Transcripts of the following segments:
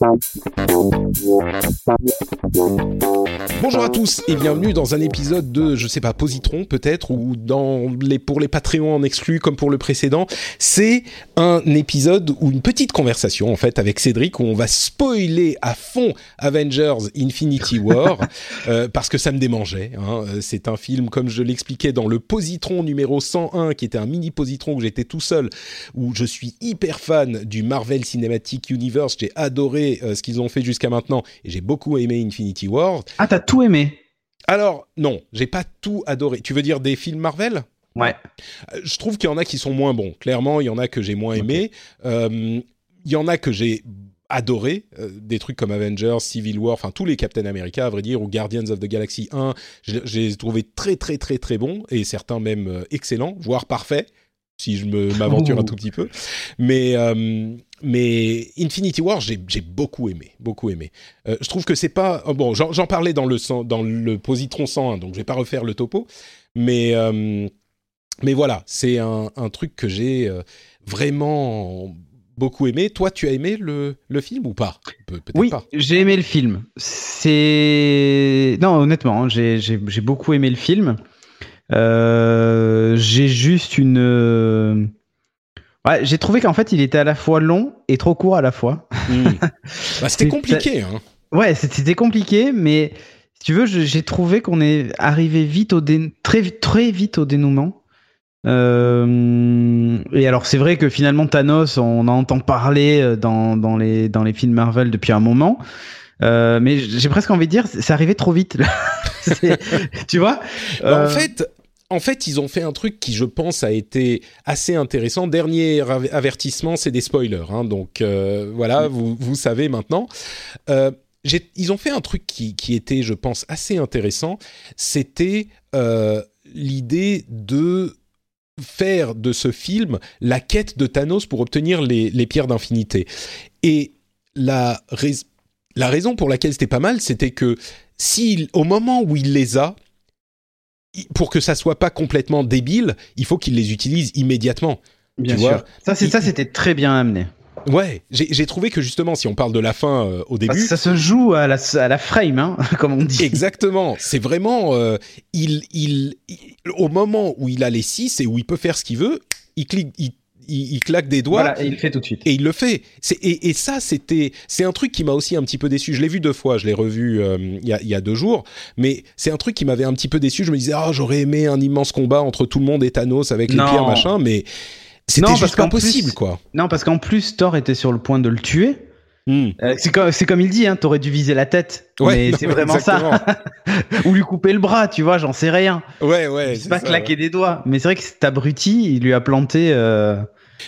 Thank you. Bonjour à tous et bienvenue dans un épisode de, je sais pas, Positron peut-être, ou dans les, pour les Patreons en exclu comme pour le précédent. C'est un épisode ou une petite conversation en fait avec Cédric où on va spoiler à fond Avengers Infinity War euh, parce que ça me démangeait. Hein. C'est un film comme je l'expliquais dans le Positron numéro 101 qui était un mini Positron où j'étais tout seul, où je suis hyper fan du Marvel Cinematic Universe. J'ai adoré euh, ce qu'ils ont fait jusqu'à maintenant et j'ai beaucoup aimé Infinity War. Ah, t'as tout aimé Alors, non, j'ai pas tout adoré. Tu veux dire des films Marvel? Ouais. Euh, Je trouve qu'il y en a qui sont moins bons. Clairement, il y en a que j'ai moins aimé. Euh, Il y en a que j'ai adoré. Euh, des trucs comme Avengers, Civil War, enfin tous les Captain America, à vrai dire, ou Guardians of the Galaxy 1. je- J'ai trouvé très, très, très, très bons. Et certains même euh, excellents, voire parfaits. Si je m'aventure un Oh. tout petit peu. Mais, euh, mais Infinity War, j'ai beaucoup aimé. Beaucoup aimé. Euh, je trouve que c'est pas. oh, bon, j'en parlais dans le, dans le Positron 101, donc je vais pas refaire le topo. Mais. euh, mais voilà, c'est un, un truc que j'ai vraiment beaucoup aimé. Toi, tu as aimé le, le film ou pas? Pe- Oui, j'ai aimé le film. C'est non, honnêtement, hein, j'ai beaucoup aimé le film. Euh, j'ai juste une. euh, Ouais, j'ai trouvé qu'en fait, il était à la fois long et trop court à la fois. Hmm. Bah, C'était compliqué. Hein. Ouais, c'était compliqué, mais si tu veux, j'ai trouvé qu'on est arrivé vite au dé- très vite, très vite au dénouement. Euh, et alors c'est vrai que finalement Thanos, on en entend parler dans, dans les dans les films Marvel depuis un moment. Euh, mais j'ai presque envie de dire, c'est arrivé trop vite. Tu vois? Bah, En fait. En fait, ils ont fait un truc qui, je pense, a été assez intéressant. Dernier av- avertissement, c'est des spoilers. hein. donc euh, voilà, vous, vous savez maintenant. Euh, ils ont fait un truc qui, qui était, je pense, assez intéressant. C'était euh, l'idée de faire de ce film la quête de Thanos pour obtenir les, les pierres d'infinité. Et la, rais- la raison pour laquelle c'était pas mal, c'était que si, au moment où il les a, pour que ça soit pas complètement débile, il faut qu'il les utilise immédiatement. bien tu sûr. vois, ça c'est ça c'était très bien amené. Ouais, j'ai trouvé que justement, si on parle de la fin euh, au début, ça se joue à la à la frame, hein, comme on dit. Exactement. C'est vraiment euh, il, il, il- au moment où il a les six et où il peut faire ce qu'il veut, il clique, il, il- il claque des doigts Voilà, et il le fait tout de suite. et il le fait. Et, et ça, c'était, c'est un truc qui m'a aussi un petit peu déçu. Je l'ai vu deux fois. Je l'ai revu euh, il y, a, il y a deux jours. Mais c'est un truc qui m'avait un petit peu déçu. Je me disais, ah, j'aurais aimé un immense combat entre tout le monde et Thanos avec les pierres machin, mais c'était juste pas possible, quoi. Non, parce qu'en plus Thor était sur le point de le tuer. Hmm. Euh, c'est comme, il dit, hein, t'aurais dû viser la tête. Ouais, mais c'est vraiment exactement. ça. Ou lui couper le bras, tu vois, j'en sais rien. Ouais, ouais. c'est c'est pas ça, claquer ouais. des doigts. Mais c'est vrai que cet abruti, il lui a planté. Euh,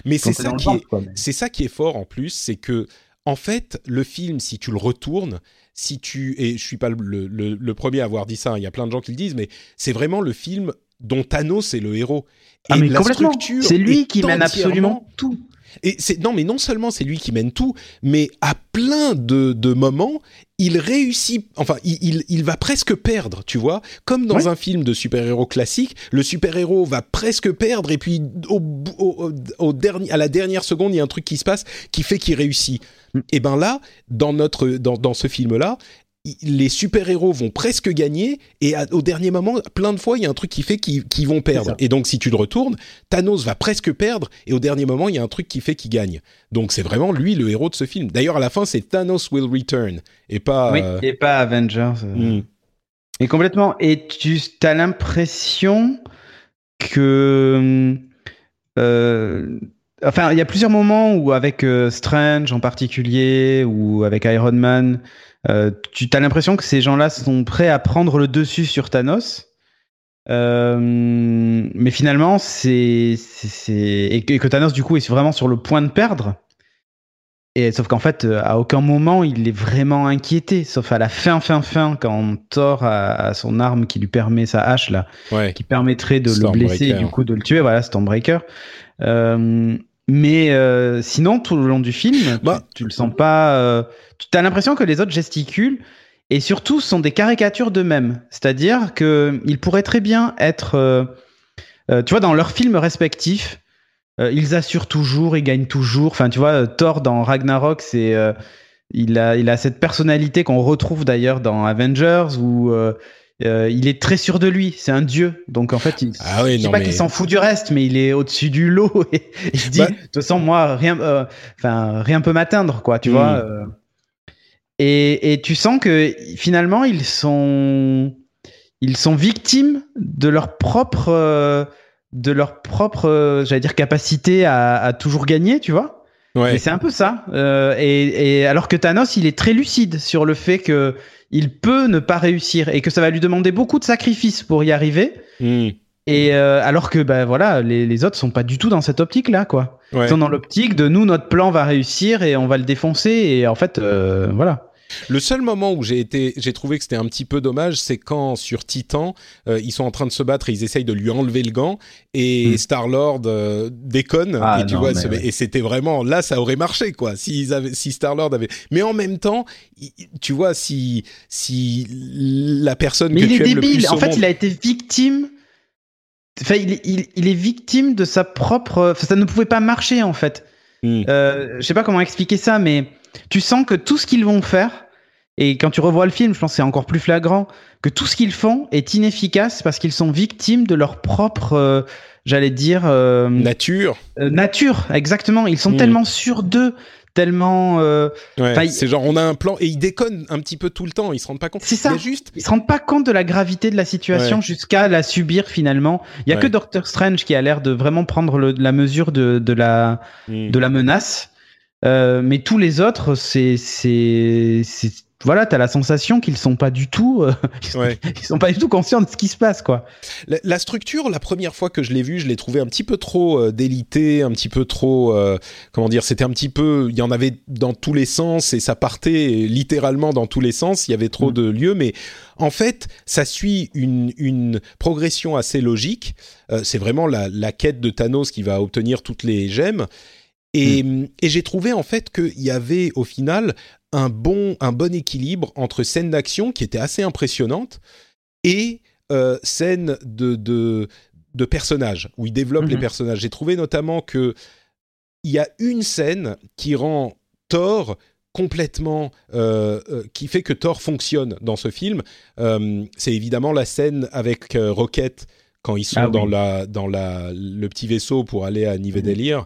Mais c'est ça qui est. Mais- c'est ça qui est fort en plus, c'est que en fait, le film, si tu le retournes, si tu et je suis pas le, le- le premier à avoir dit ça, hein, il y a plein de gens qui le disent, mais c'est vraiment le film dont Thanos est le héros. Ah, Et mais la complètement. structure C'est lui qui mène absolument tout. Et c'est non, mais non seulement c'est lui qui mène tout, mais à plein de, de moments, il réussit. Enfin, il, il, il va presque perdre, tu vois. Comme dans Ouais. un film de super-héros classique, le super-héros va presque perdre, et puis au, dernier, à la dernière seconde, il y a un truc qui se passe qui fait qu'il réussit. Mm. Et ben là, dans notre dans, dans ce film-là. i- Les super-héros vont presque gagner et à- au dernier moment, plein de fois, il y a un truc qui fait qu'ils vont perdre. Et donc, si tu le retournes, Thanos va presque perdre et au dernier moment, il y a un truc qui fait qu'il gagne. Donc, c'est vraiment lui le héros de ce film. D'ailleurs, à la fin, c'est Thanos will return et pas. Oui, euh, et pas Avengers. euh. hmm. Et complètement. Et tu as l'impression que. euh, enfin, il y a plusieurs moments où, avec euh, Strange en particulier, ou avec Iron Man, tu as l'impression que ces gens-là sont prêts à prendre le dessus sur Thanos. Euh, mais finalement, c'est. Et que Thanos, du coup, est vraiment sur le point de perdre. Et sauf qu'en fait, euh, à aucun moment il est vraiment inquiété, sauf à la fin, fin, fin, quand Thor a, son arme qui lui permet sa hache là, Ouais. qui permettrait de le blesser et du coup de le tuer. Voilà, Stormbreaker. Euh, mais euh, sinon, tout le long du film, tu- Bah- tu, le sens pas. euh, tu as l'impression que les autres gesticulent et surtout sont des caricatures d'eux-mêmes. C'est-à-dire que ils pourraient très bien être, euh, tu vois, dans leurs films respectifs. ils assurent toujours, ils gagnent toujours. Enfin, tu vois, Thor dans Ragnarok, c'est il a, il a cette personnalité qu'on retrouve d'ailleurs dans Avengers où euh, il est très sûr de lui, c'est un dieu. Donc en fait, il, ah oui, pas qu'il s'en fout du reste, mais il est au-dessus du lot et il se dit, bah de toute façon, moi, rien, euh, enfin, rien peut m'atteindre, quoi, tu hmm. vois. Euh. Et, et, tu sens que finalement, ils sont, ils sont victimes de leur propre, de leur propre, j'allais dire, capacité à, à toujours gagner, tu vois. Ouais. c'est un peu ça. Et, et, alors que Thanos, il est très lucide sur le fait que il peut ne pas réussir et que ça va lui demander beaucoup de sacrifices pour y arriver. Hmm. Et euh, alors que ben voilà, les, les, autres sont pas du tout dans cette optique là, quoi. Ils sont dans l'optique de nous, notre plan va réussir et on va le défoncer. Et en fait, euh, voilà. Le seul moment où j'ai été, j'ai trouvé que c'était un petit peu dommage, c'est quand sur Titan, euh, ils sont en train de se battre et ils essayent de lui enlever le gant et hmm. Star Lord euh, déconne ah, et tu vois, et c'était vraiment là, ça aurait marché quoi. Si avaient, si Star Lord avait, mais en même temps, tu vois, si si la personne mais que il tu est aimes débile. le plus en fait, il a été victime. Enfin, il, il, il, est victime de sa propre. Enfin, ça ne pouvait pas marcher en fait. Hmm. Euh, je sais pas comment expliquer ça, mais tu sens que tout ce qu'ils vont faire, et quand tu revois le film, je pense que c'est encore plus flagrant, que tout ce qu'ils font est inefficace parce qu'ils sont victimes de leur propre, euh, j'allais dire... Euh, nature. Euh, nature, exactement. Ils sont hmm. tellement sûrs d'eux, tellement... Ouais, c'est genre, on a un plan, et ils déconnent un petit peu tout le temps, ils se rendent pas compte. C'est ça. juste... Ils se rendent pas compte de la gravité de la situation jusqu'à la subir finalement. Il y a que Doctor Strange qui a l'air de vraiment prendre le, la mesure de, de, la, hmm. de la menace. Mais tous les autres, c'est c'est voilà, t'as la sensation qu'ils sont pas du tout, euh, ils, sont pas du tout conscients de ce qui se passe, quoi. La, structure, la première fois que je l'ai vue, je l'ai trouvé un petit peu trop euh, délité, un petit peu trop, euh, comment dire, c'était un petit peu, il y en avait dans tous les sens et ça partait littéralement dans tous les sens. Il y avait trop mm. de lieux, mais en fait, ça suit une, une progression assez logique. c'est vraiment la, la quête de Thanos qui va obtenir toutes les gemmes. Et, mm. et j'ai trouvé en fait qu'il y avait au final un bon, un bon équilibre entre scènes d'action qui étaient assez impressionnantes et euh, scènes de, de, de, personnages, où il développe les mhm. personnages. J'ai trouvé notamment que il y a une scène qui rend Thor complètement euh, euh, qui fait que Thor fonctionne dans ce film. c'est évidemment la scène avec Rocket quand ils sont ah dans la dans la le petit vaisseau pour aller à Nivedelir. Mhm.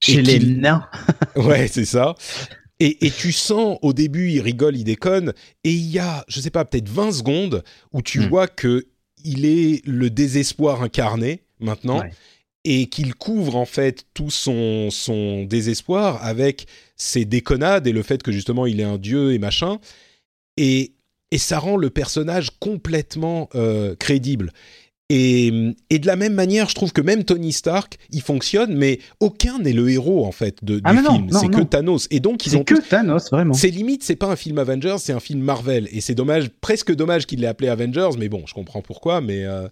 Chez les nains. ouais, c'est ça. Et, tu sens au début, il rigole, il déconne, et il y a, je sais pas, peut-être 20 secondes où tu hmm. vois que il est le désespoir incarné maintenant. Et qu'il couvre en fait tout son, son désespoir avec ses déconnades et le fait que justement il est un dieu et machin. Et, et ça rend le personnage complètement euh, crédible. Et, de la même manière, je trouve que même Tony Stark, il fonctionne, mais aucun n'est le héros en fait de, ah, du film. C'est que Thanos. Et donc ils ont que Thanos vraiment. C'est limite, c'est pas un film Avengers, c'est un film Marvel. Et c'est dommage, presque dommage qu'il l'ait appelé Avengers, mais bon, je comprends pourquoi. Mais euh,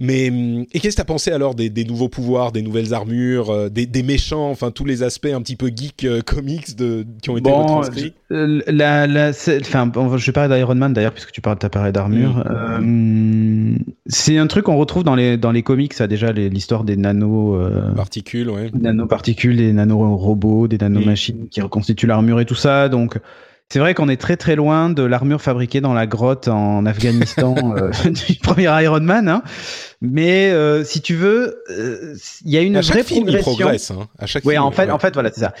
mais et qu'est-ce que t'as pensé alors des, nouveaux pouvoirs, des nouvelles armures, euh, des, méchants, enfin tous les aspects un petit peu geek euh, comics de, qui ont été retranscrits? euh, la, la, enfin, je vais parler d'Iron Man d'ailleurs puisque tu parles de ta d'armure. Mm. c'est un truc qu'on retrouve dans les dans les comics, ça déjà l'histoire des nano particules, ouais. Nanoparticules, des nanorobots, des nanomachines mm. qui reconstituent l'armure et tout ça. Donc c'est vrai qu'on est très très loin de l'armure fabriquée dans la grotte en Afghanistan euh, du premier Iron Man. Hein. Mais euh, si tu veux, euh, il y a une à vraie film, progression. Il progresse, hein. À chaque ouais, en fait, en fait, voilà, c'est ça.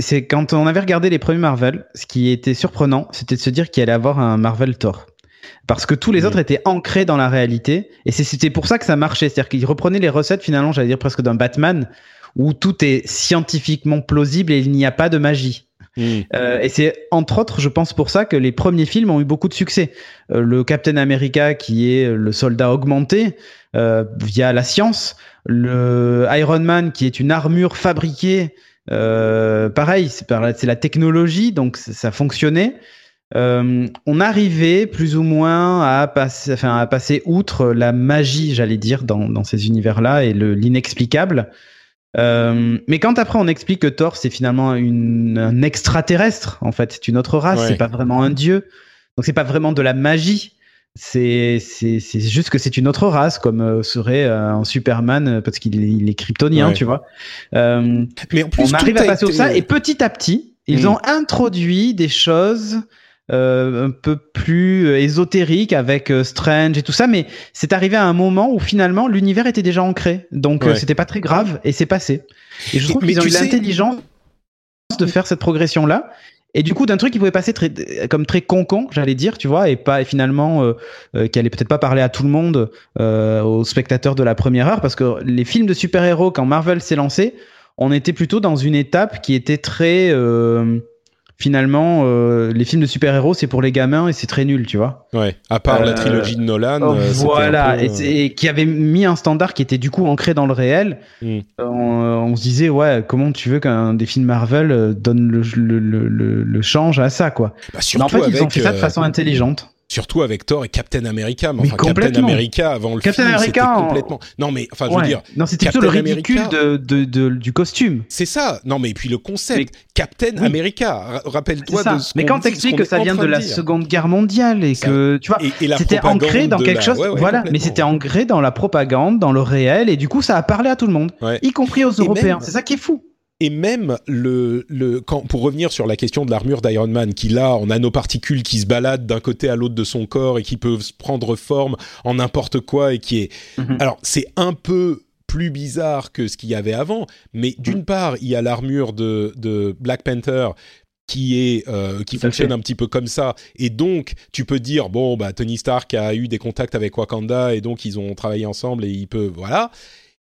C'est quand on avait regardé les premiers Marvel, ce qui était surprenant, c'était de se dire qu'il allait avoir un Marvel Thor parce que tous les mmh. autres étaient ancrés dans la réalité et c'était pour ça que ça marchait c'est-à-dire qu'ils reprenaient les recettes finalement j'allais dire presque d'un Batman où tout est scientifiquement plausible et il n'y a pas de magie Hmm. Euh, et c'est entre autres, je pense pour ça que les premiers films ont eu beaucoup de succès. Euh, le Captain America, qui est le soldat augmenté euh, via la science, le Iron Man, qui est une armure fabriquée, pareil, c'est la technologie, donc ça fonctionnait. on arrivait plus ou moins à passer, enfin, à passer outre la magie, j'allais dire, dans, dans ces univers-là et l'inexplicable. Euh, mais quand après on explique que Thor c'est finalement une, un extraterrestre, en fait, c'est une autre race, c'est pas vraiment un dieu, donc c'est pas vraiment de la magie. C'est c'est juste que c'est une autre race, comme euh, serait euh, un Superman euh, parce qu'il est, il est kryptonien, Ouais. tu vois. Euh, Mais en plus, on arrive à passer au ça et petit à petit, ils Mm. ont introduit des choses euh, un peu plus euh, ésotériques avec euh, Strange et tout ça, mais c'est arrivé à un moment où finalement l'univers était déjà ancré, donc euh, Ouais. c'était pas très grave et c'est passé. Et je trouve qu'ils ont eu sais- l'intelligence de faire cette progression là. Et du coup, d'un truc qui pouvait passer très, comme très concon, j'allais dire, tu vois, et pas et finalement euh, euh, qui allait peut-être pas parler à tout le monde, euh, aux spectateurs de la première heure, parce que les films de super-héros, quand Marvel s'est lancé, on était plutôt dans une étape qui était très euh, finalement euh, les films de super-héros c'est pour les gamins et c'est très nul tu vois Ouais, à part la Euh, trilogie de Nolan. euh, voilà peu, et, qui avait mis un standard qui était du coup ancré dans le réel Mm. Euh, on, on se disait ouais comment tu veux qu'un des films Marvel donne le, le, le, le- change à ça quoi bah, mais surtout en fait ils ont fait ça de façon intelligente Surtout avec Thor et Captain America. Mais Mais enfin, Captain. America avant le Captain film, America, en- complètement. Non, mais enfin, je veux dire, non c'était plutôt le ridicule America- de, de, de- du costume c'est ça. Non, mais puis le concept, Mais- Captain Oui. America. Rappelle-toi de ce mais quand t'expliques que ça vient de la. Seconde Guerre mondiale et Ça- que tu vois C'était ancré dans quelque la- chose, ouais, ouais, voilà. Mais c'était ancré dans la propagande, dans le réel, et du coup, ça a parlé à tout le monde, y compris aux Européens. C'est ça qui est fou. Et même le, le quand, pour revenir sur la question de l'armure d'Iron Man, qui là, en nanoparticules qui se baladent d'un côté à l'autre de son corps et qui peuvent prendre forme en n'importe quoi et qui est. Mhm. Alors, c'est un peu plus bizarre que ce qu'il y avait avant, mais Mm. d'une part, il y a l'armure de, de Black Panther qui est euh, qui fonctionne fait. un petit peu comme ça et donc tu peux dire bon bah Tony Stark a eu des contacts avec Wakanda et donc ils ont travaillé ensemble et il peut voilà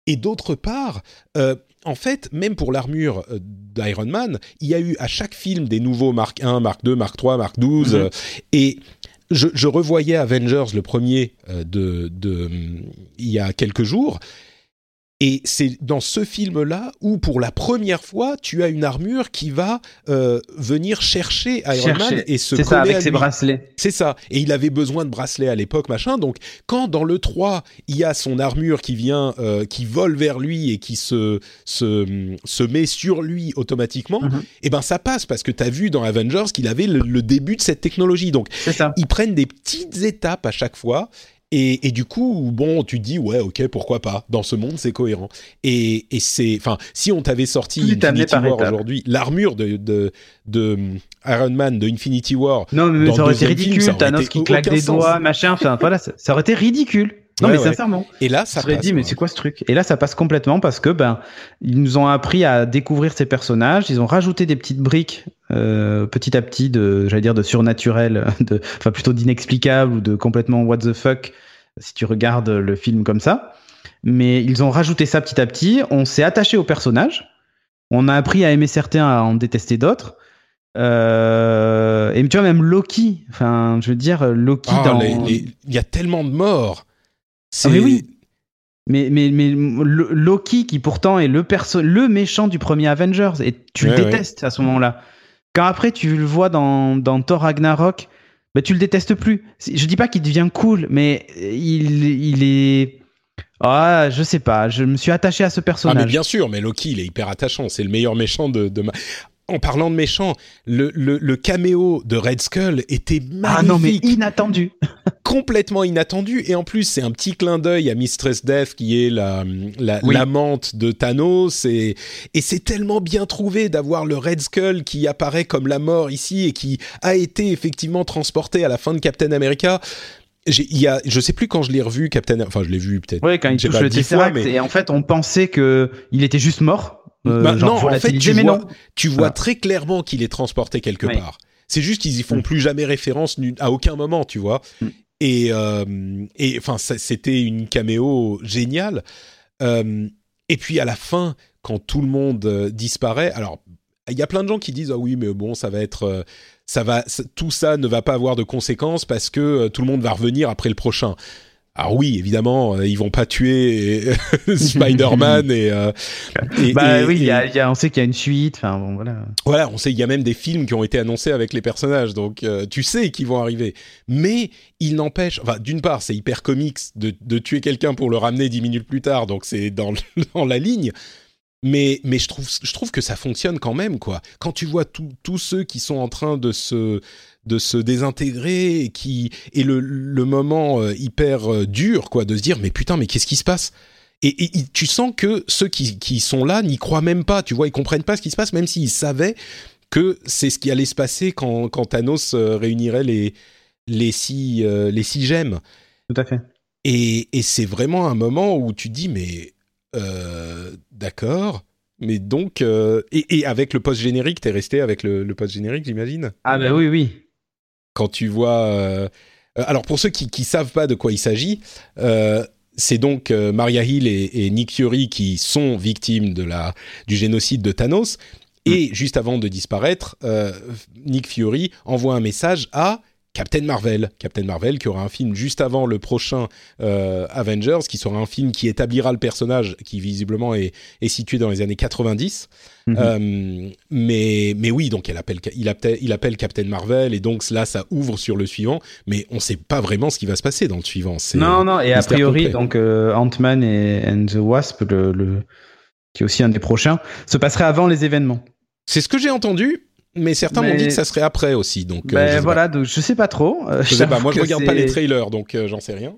et d'autre part euh, en fait, même pour l'armure euh, d'Iron Man, il y a eu à chaque film des nouveaux Mark 1, Mark 2, Mark 3, Mark 12. Mhm. euh, et je, je revoyais Avengers, le premier, euh, de, de, il y a quelques jours. Et c'est dans ce film-là où, pour la première fois, tu as une armure qui va euh, venir chercher Iron Man Chercher. et se C'est coller ça, avec à ses lui. bracelets. C'est ça. Et il avait besoin de bracelets à l'époque, machin. Donc, quand dans le 3, il y a son armure qui vient, euh, qui vole vers lui et qui se, se, se met sur lui automatiquement, Mhm. eh ben ça passe parce que tu as vu dans Avengers qu'il avait le, le début de cette technologie. Donc, ils prennent des petites étapes à chaque fois. Et, et du coup, bon, tu te dis, ouais, ok, pourquoi pas. Dans ce monde, c'est cohérent. Et, et c'est, enfin, si on t'avait sorti Tout Infinity War aujourd'hui, l'armure de, de, de Iron Man de Infinity War, Non, mais Dans ça aurait été ridicule. Thanos qui claque des doigts, machin. Enfin, voilà, ça, ça aurait été ridicule. Non, Ouais, mais ouais. sincèrement. et là, Ça serait passe. dit, mais c'est quoi ce truc? Et là, ça passe complètement parce que ben, ils nous ont appris à découvrir ces personnages. Ils ont rajouté des petites briques euh, petit à petit de, j'allais dire, de surnaturel, de, enfin plutôt d'inexplicable ou de complètement what the fuck si tu regardes le film comme ça. Mais ils ont rajouté ça petit à petit. On s'est attaché aux personnages. On a appris à aimer certains, à en détester d'autres. Euh, et tu vois même Loki. Enfin, je veux dire Loki Ah, dans. les- Il y a tellement de morts. Ah, mais oui. Mais, mais, mais Lo- Loki, qui pourtant est le, perso le méchant du premier Avengers, et tu Ouais, le détestes à ce moment-là. Quand après tu le vois dans, dans Thor Ragnarok, bah, tu le détestes plus. Je dis pas qu'il devient cool, mais il, il est. Ah, je sais pas, je me suis attaché à ce Ah, mais personnage. bien sûr, mais Loki, il est hyper attachant. C'est le meilleur méchant de. de ma- En parlant de méchant, le, le, le caméo de Red Skull était magnifique. ah non, mais inattendu. complètement inattendu et en plus c'est un petit clin d'œil à Mistress Death qui est la la- Oui. l'amante de Thanos et et c'est tellement bien trouvé d'avoir le Red Skull qui apparaît comme la mort ici et qui a été effectivement transporté à la fin de Captain America. Il y a, je sais plus quand je l'ai revu Captain, enfin je l'ai vu peut-être. Ouais, quand il touche le Tesseract, mais- et en fait, on pensait que il était juste mort. Euh, Bah, genre non, en fait, tu vois, non. tu vois Voilà. très clairement qu'il est transporté quelque Oui. part. C'est juste qu'ils y font plus jamais référence à aucun moment, tu vois. Mm. Et euh, et enfin, c'était une caméo géniale. Euh, et puis à la fin, quand tout le monde euh, disparaît, alors il y a plein de gens qui disent ah oui, mais bon, ça va être, ça va, tout ça ne va pas avoir de conséquences parce que tout le monde va revenir après le prochain. Alors oui, évidemment, euh, ils vont pas tuer euh, Spider-Man et, euh, et- Bah et- oui, y a- il y a- on sait qu'il y a une suite. Enfin bon, voilà. voilà, on sait, il y a même des films qui ont été annoncés avec les personnages, donc euh, tu sais qu'ils vont arriver. Mais il n'empêche, enfin, d'une part, c'est hyper comics de, de tuer quelqu'un pour le ramener dix minutes plus tard, donc c'est dans, dans la ligne. Mais, mais je, trouve, je trouve que ça fonctionne quand même, quoi. Quand tu vois tous ceux qui sont en train de se, de se désintégrer et, qui, et le, le moment euh, hyper euh, dur, quoi, de se dire, mais putain, mais qu'est-ce qui se passe? Et, et, tu sens que ceux qui, qui sont là n'y croient même pas, tu vois, ils comprennent pas ce qui se passe, même s'ils savaient que c'est ce qui allait se passer quand, quand Thanos euh, réunirait les, les, six, les six gemmes. Tout à fait. Et, et c'est vraiment un moment où tu dis, mais euh, d'accord. Mais donc, euh, et, avec le post générique, t'es resté avec le, le post générique, j'imagine? Ah bah oui, oui. Quand tu vois, euh, alors pour ceux qui qui savent pas de quoi il s'agit, c'est donc Maria Hill et, Nick Fury qui sont victimes de la du génocide de Thanos. Et mm. juste avant de disparaître, Nick Fury envoie un message à Captain Marvel. Captain Marvel qui aura un film juste avant le prochain euh, Avengers, qui sera un film qui établira le personnage qui visiblement est, est situé dans les années 90. Mhm. euh, mais, mais oui, donc elle appelle, il, appelle, il appelle Captain Marvel et donc là ça ouvre sur le suivant, mais on ne sait pas vraiment ce qui va se passer dans le suivant. Non, non, et a priori, donc euh, Ant-Man et and the Wasp, le, le, qui est aussi un des prochains, se passerait avant les événements. C'est ce que j'ai entendu, mais certains m'ont dit que ça serait après aussi. Donc, euh, ben je voilà, donc je sais pas trop. Euh, je sais pas, moi je regarde pas les trailers, donc euh, j'en sais rien.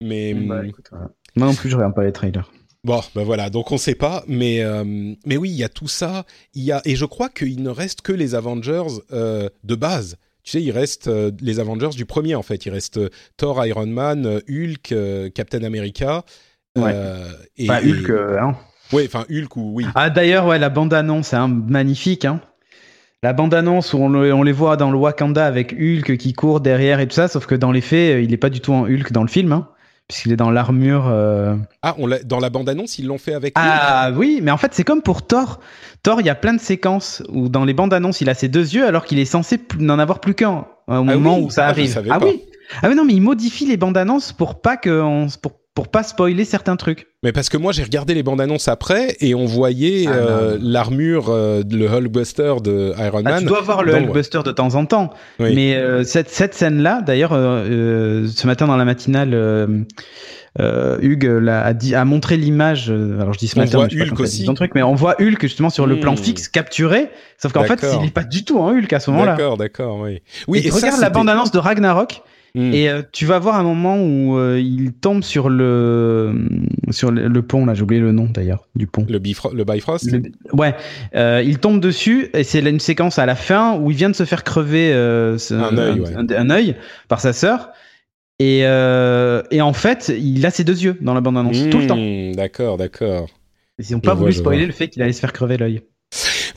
Mais bah, hum, moi non plus, je regarde pas les trailers. Bon, ben voilà, donc on sait pas, mais mais oui, il y a tout ça. Il y a et je crois qu'il ne reste que les Avengers de base. Tu sais, il reste les Avengers du premier en fait. Il reste Thor, Iron Man, Hulk, Captain America. Ouais. et, Hulk, hein. Oui, enfin Hulk ou oui. Ah d'ailleurs, ouais, la bande annonce, hein, magnifique, hein la bande-annonce où on, les voit dans le Wakanda avec Hulk qui court derrière et tout ça, sauf que dans les faits, il n'est pas du tout en Hulk dans le film, hein, puisqu'il est dans l'armure. Euh. Ah, on dans la bande-annonce, ils l'ont fait avec. Ah oui, mais en fait, c'est comme pour Thor. Thor, il y a plein de séquences où dans les bandes-annonces, il a ses deux yeux alors qu'il est censé n'en avoir plus qu'un au ah moment où ça ah, arrive. Ah oui. Ah oui, non, mais il modifie les bandes-annonces pour pas que on, pour pour pas spoiler certains trucs. Mais parce que moi j'ai regardé les bandes annonces après et on voyait ah, euh, l'armure, euh, le Hulkbuster de Iron ah, Man. tu dois voir le Hulkbuster de temps en temps. Mais euh, cette, cette scène-là, d'ailleurs, ce matin dans la matinale, Hugues a, dit, a montré l'image. alors je dis ce matin, on voit Hulk aussi. Truc, mais on voit Hulk justement sur le plan hmm. fixe capturé. Sauf qu'en fait, il n'est pas du tout en Hulk à ce moment-là. D'accord, d'accord, oui. Oui. Et, regarde la bande annonce de Ragnarok. Hmm. Et euh, tu vas voir un moment où euh, il tombe sur le sur le, pont là, j'ai oublié le nom d'ailleurs du pont. Le, le Bifrost? ouais, euh, il tombe dessus et c'est une séquence à la fin où il vient de se faire crever un, œil, un, œil par sa sœur. Et, et en fait, il a ses deux yeux dans la bande annonce tout le temps. Hmm, d'accord, d'accord. Ils n'ont pas voulu spoiler le fait qu'il allait se faire crever l'œil.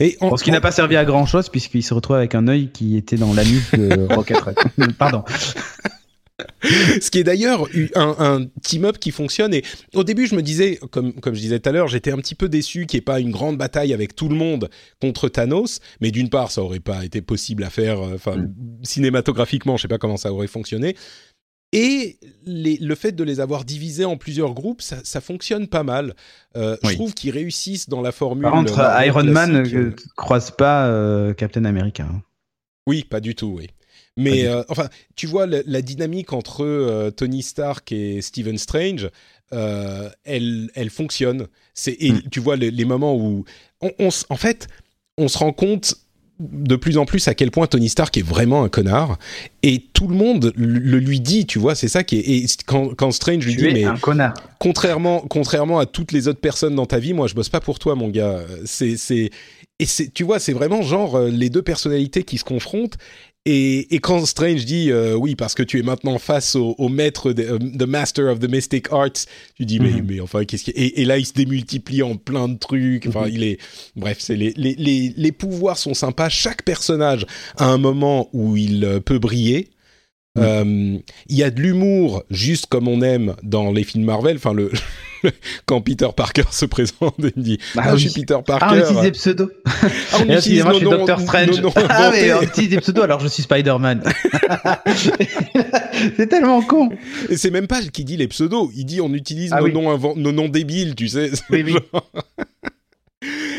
Et ce qui n'a pas servi à grand chose puisqu'il se retrouve avec un œil qui était dans la nuque de Rocket Pardon. Ce qui est d'ailleurs un, un team-up qui fonctionne. Et au début, je me disais, comme, comme je disais tout à l'heure, j'étais un petit peu déçu qu'il n'y ait pas une grande bataille avec tout le monde contre Thanos. Mais d'une part, ça aurait pas été possible à faire, euh, enfin, mm. cinématographiquement, je sais pas comment ça aurait fonctionné. Et les, le fait de les avoir divisés en plusieurs groupes, ça, ça fonctionne pas mal. Euh, Je trouve qu'ils réussissent dans la formule. Par contre, Iron Man ne euh, croise pas euh, Captain America. Hein. Oui, pas du tout, oui. Mais euh, enfin, tu vois la, dynamique entre euh, Tony Stark et Stephen Strange, elle, elle fonctionne. C'est et hmm. tu vois les, moments où on, on, en fait, on se rend compte de plus en plus à quel point Tony Stark est vraiment un connard et tout le monde le lui dit tu vois c'est ça qui est et quand, quand Strange lui dit mais un connard. contrairement contrairement à toutes les autres personnes dans ta vie moi je bosse pas pour toi mon gars. C'est c'est et c'est tu vois c'est vraiment genre euh, les deux personnalités qui se confrontent et, et, quand Strange dit euh, oui parce que tu es maintenant face au, maître de the master of the mystic arts tu dis mais mhm. mais enfin qu'est-ce qui et, et, là il se démultiplie en plein de trucs enfin mhm. il est bref c'est les, les, les, les pouvoirs sont sympas chaque personnage a un moment où il euh, peut briller mhm. euh, il y a de l'humour juste comme on aime dans les films Marvel enfin le quand Peter Parker se présente et me dit bah ah, je suis Peter Parker. Ah, on utilise des pseudos. Ah, on utilise moi, je suis Doctor Strange. ah, mais on utilise des pseudos alors je suis Spider-Man. c'est tellement con. Et c'est même pas qui dit les pseudos. Il dit on utilise ah nos, noms nos noms débiles, tu sais. Oui, oui.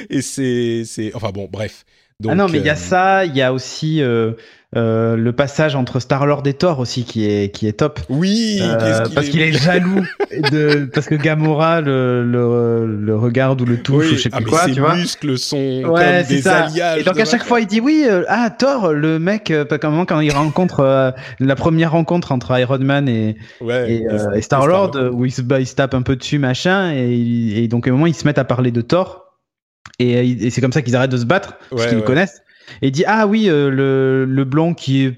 et c'est, c'est, enfin bon, bref. ah non, mais il y a ça, il y a aussi euh, le passage entre Star Lord et Thor aussi qui est qui est top. Oui, euh, parce qu'il est... jaloux de parce que Gamora le, le, le regarde ou le touche ou je sais ah, plus quoi, ses tu vois. muscles sont ouais, comme des ça. alliages. Et donc à chaque fois il dit oui, euh, ah Thor, le mec, euh, comment quand il rencontre la première rencontre entre Iron Man et ouais, et, et Star Lord où il se, bah, il se tape un peu dessus machin et, donc à un moment ils se mettent à parler de Thor. Et, et c'est comme ça qu'ils arrêtent de se battre, parce qu'ils le connaissent et dit ah oui euh, le, le blond qui est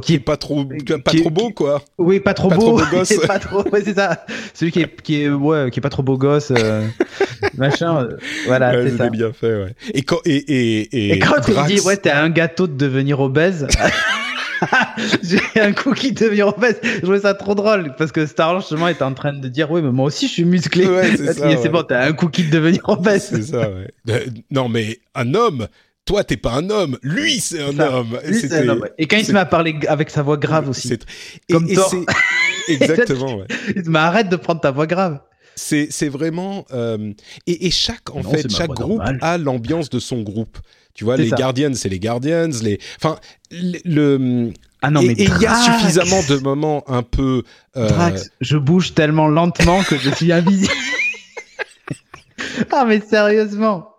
qui est pas trop pas trop beau quoi. Oui pas trop beau, pas trop ouais, c'est ça. Celui qui est qui est ouais qui est pas trop beau gosse euh, machin euh, voilà c'est ça. bien fait ouais. Et quand et et, et, quand il dit ouais t'es un gâteau de devenir obèse j'ai un cookie de devenir obèse. Je trouvais ça trop drôle parce que Star justement était en train de dire oui mais moi aussi je suis musclé. Ouais, c'est bon t'as un cookie de devenir obèse. C'est ça ouais. Non mais un homme toi, t'es pas un homme. Lui, c'est un, homme. un homme. Et quand il se met à parler avec sa voix grave aussi. Comme toi. Exactement, ouais. Mais arrête de prendre ta voix grave. C'est, c'est vraiment. Euh... Et, et, chaque, en fait, chaque groupe a l'ambiance de son groupe. Tu vois, les Guardians, c'est les Guardians. Les... Enfin, le. Ah non, mais et il y a suffisamment de moments un peu. Euh... Drax, je bouge tellement lentement que je suis invisible. ah, mais sérieusement.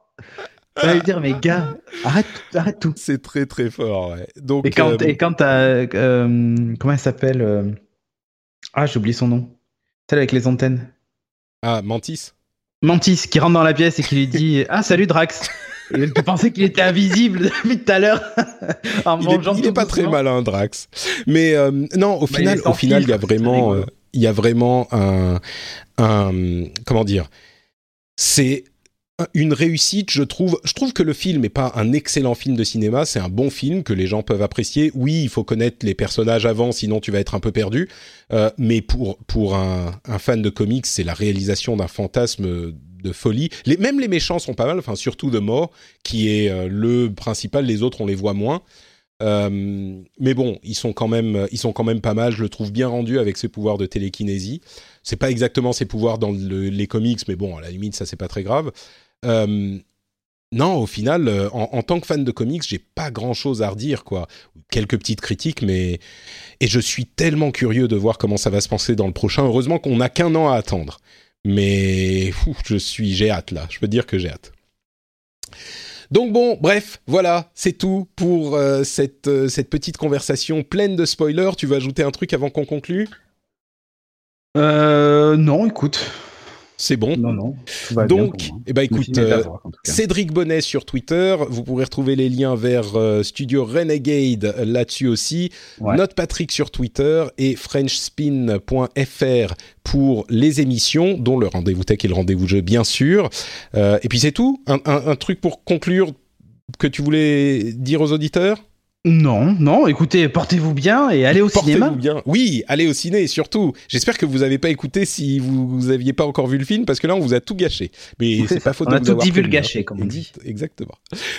Ça veut dire, mais gars, arrête, arrête tout. C'est très très fort, ouais. Donc, et quand, euh... et quand t'as. Euh, comment elle s'appelle euh... Ah, j'ai oublié son nom. Celle avec les antennes. Ah, Mantis Mantis, qui rentre dans la pièce et qui lui dit Ah, salut Drax Tu pensais qu'il était invisible depuis tout à l'heure Il est, il est pas très malin, Drax. Mais euh, non, au bah, final, au final, il y a vraiment, il y a vraiment un, un comment dire, c'est une réussite, je trouve. Je trouve que le film n'est pas un excellent film de cinéma, c'est un bon film que les gens peuvent apprécier. Oui, il faut connaître les personnages avant, sinon tu vas être un peu perdu. Euh, mais pour pour un, fan de comics, c'est la réalisation d'un fantasme de folie. Les, même les méchants sont pas mal, enfin surtout de mort, qui est euh, le principal. Les autres, on les voit moins. Euh, mais bon, ils sont quand même, ils sont quand même pas mal. Je le trouve bien rendu avec ses pouvoirs de télékinésie. C'est pas exactement ses pouvoirs dans le, les comics, mais bon, à la limite, ça c'est pas très grave. Euh, non, au final, euh, en, tant que fan de comics, j'ai pas grand chose à redire, quoi. Quelques petites critiques, mais. Et je suis tellement curieux de voir comment ça va se passer dans le prochain. Heureusement qu'on n'a qu'un an à attendre. Mais. je suis. J'ai hâte, là. Je peux dire que j'ai hâte. Donc bon, bref, voilà, c'est tout pour euh, cette, cette petite conversation pleine de spoilers. Tu veux ajouter un truc avant qu'on conclue? Euh, non, écoute. C'est bon. Non, non. Donc, eh ben, écoute, euh, Cédric Bonnet sur Twitter. Vous pourrez retrouver les liens vers euh, Studio Renegade euh, là-dessus aussi. Note Patrick sur Twitter et FrenchSpin.fr pour les émissions, dont le rendez-vous tech et le rendez-vous jeu, bien sûr. et puis c'est tout. un truc pour conclure que tu voulais dire aux auditeurs? Non, non, écoutez, portez-vous bien et allez au cinéma. bien. Oui, allez au ciné surtout. J'espère que vous n'avez pas écouté si vous n'aviez pas encore vu le film parce que là on vous a tout gâché. Mais c'est pas faute on a tout divulgaché, comme on dit. Exactement.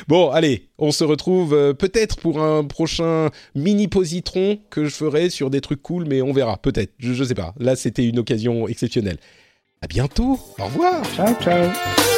Bon, allez, on se retrouve euh, peut-être pour un prochain mini positron que je ferai sur des trucs cool, mais on verra peut-être. Je, je sais pas. Là, c'était une occasion exceptionnelle. À bientôt. Au revoir. Ciao, ciao.